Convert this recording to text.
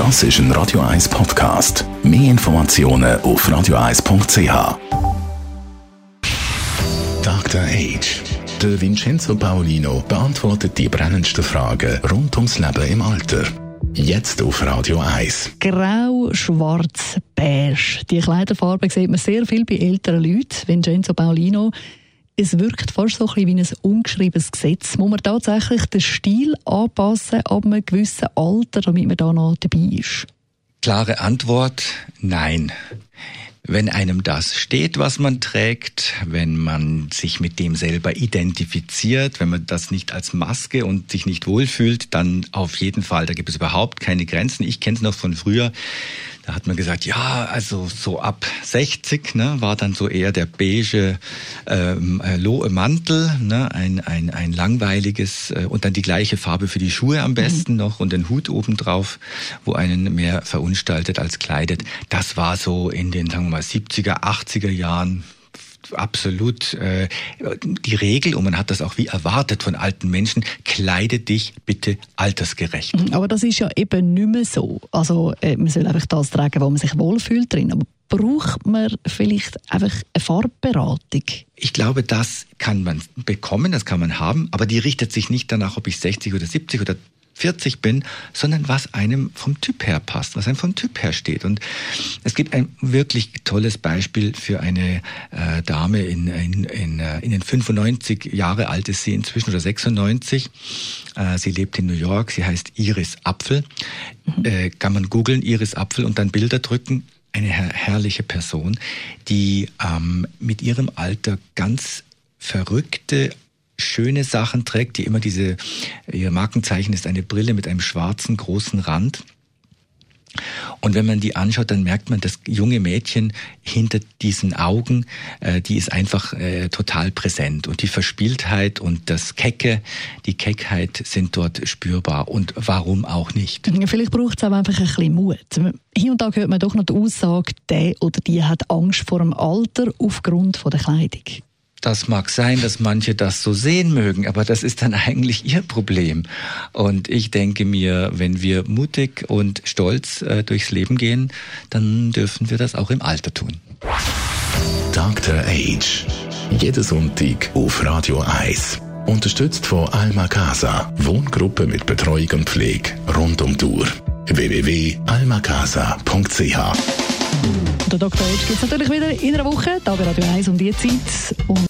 Das ist ein Radio 1 Podcast. Mehr Informationen auf radio1.ch. Dr. Age. Der Vincenzo Paolino beantwortet die brennendsten Fragen rund ums Leben im Alter. Jetzt auf Radio 1. Grau, schwarz, beige. Die Kleiderfarbe sieht man sehr viel bei älteren Leuten. Vincenzo Paolino es wirkt fast so ein wie ein ungeschriebenes Gesetz. Muss man tatsächlich den Stil anpassen ab einem gewissen Alter, damit man da noch dabei ist? Klare Antwort, nein. Wenn einem das steht, was man trägt, wenn man sich mit dem selber identifiziert, wenn man das nicht als Maske und sich nicht wohlfühlt, dann auf jeden Fall, da gibt es überhaupt keine Grenzen. Ich kenne es noch von früher. Da hat man gesagt, ja, also so ab 60 ne, war dann so eher der beige ähm, äh, Mantel, ne, ein, ein, ein langweiliges äh, und dann die gleiche Farbe für die Schuhe am besten mhm. noch und den Hut obendrauf, wo einen mehr verunstaltet als kleidet. Das war so in den, sagen wir mal, 70er, 80er Jahren absolut äh, die Regel und man hat das auch wie erwartet von alten Menschen, kleide dich bitte altersgerecht. Mhm, aber das ist ja eben nicht mehr so. Also äh, man soll einfach das tragen, wo man sich wohlfühlt drin. Aber braucht man vielleicht einfach eine Farbberatung? Ich glaube, das kann man bekommen, das kann man haben, aber die richtet sich nicht danach, ob ich 60 oder 70 oder 40 bin, sondern was einem vom Typ her passt, was einem vom Typ her steht. Und es gibt ein wirklich tolles Beispiel für eine äh, Dame in, in, in, äh, in den 95 Jahre alt ist sie inzwischen oder 96. Äh, sie lebt in New York, sie heißt Iris Apfel. Mhm. Äh, kann man googeln, Iris Apfel und dann Bilder drücken eine herrliche Person, die ähm, mit ihrem Alter ganz verrückte schöne Sachen trägt, die immer diese, ihr Markenzeichen ist eine Brille mit einem schwarzen großen Rand. Und wenn man die anschaut, dann merkt man, das junge Mädchen hinter diesen Augen, äh, die ist einfach äh, total präsent. Und die Verspieltheit und das Kecke, die Keckheit sind dort spürbar. Und warum auch nicht? Vielleicht braucht es auch einfach ein bisschen Mut. Hier und da hört man doch noch die Aussage, der oder die hat Angst vor dem Alter aufgrund der Kleidung. Das mag sein, dass manche das so sehen mögen, aber das ist dann eigentlich ihr Problem. Und ich denke mir, wenn wir mutig und stolz äh, durchs Leben gehen, dann dürfen wir das auch im Alter tun. Dr. Age. Jeden Sonntag auf Radio 1. Unterstützt von Alma Casa. Wohngruppe mit Betreuung und Pflege rund um Uhr. www.almacasa.ch der Dr. Age gibt es natürlich wieder in einer Woche, da bei Radio 1 um die Zeit. Und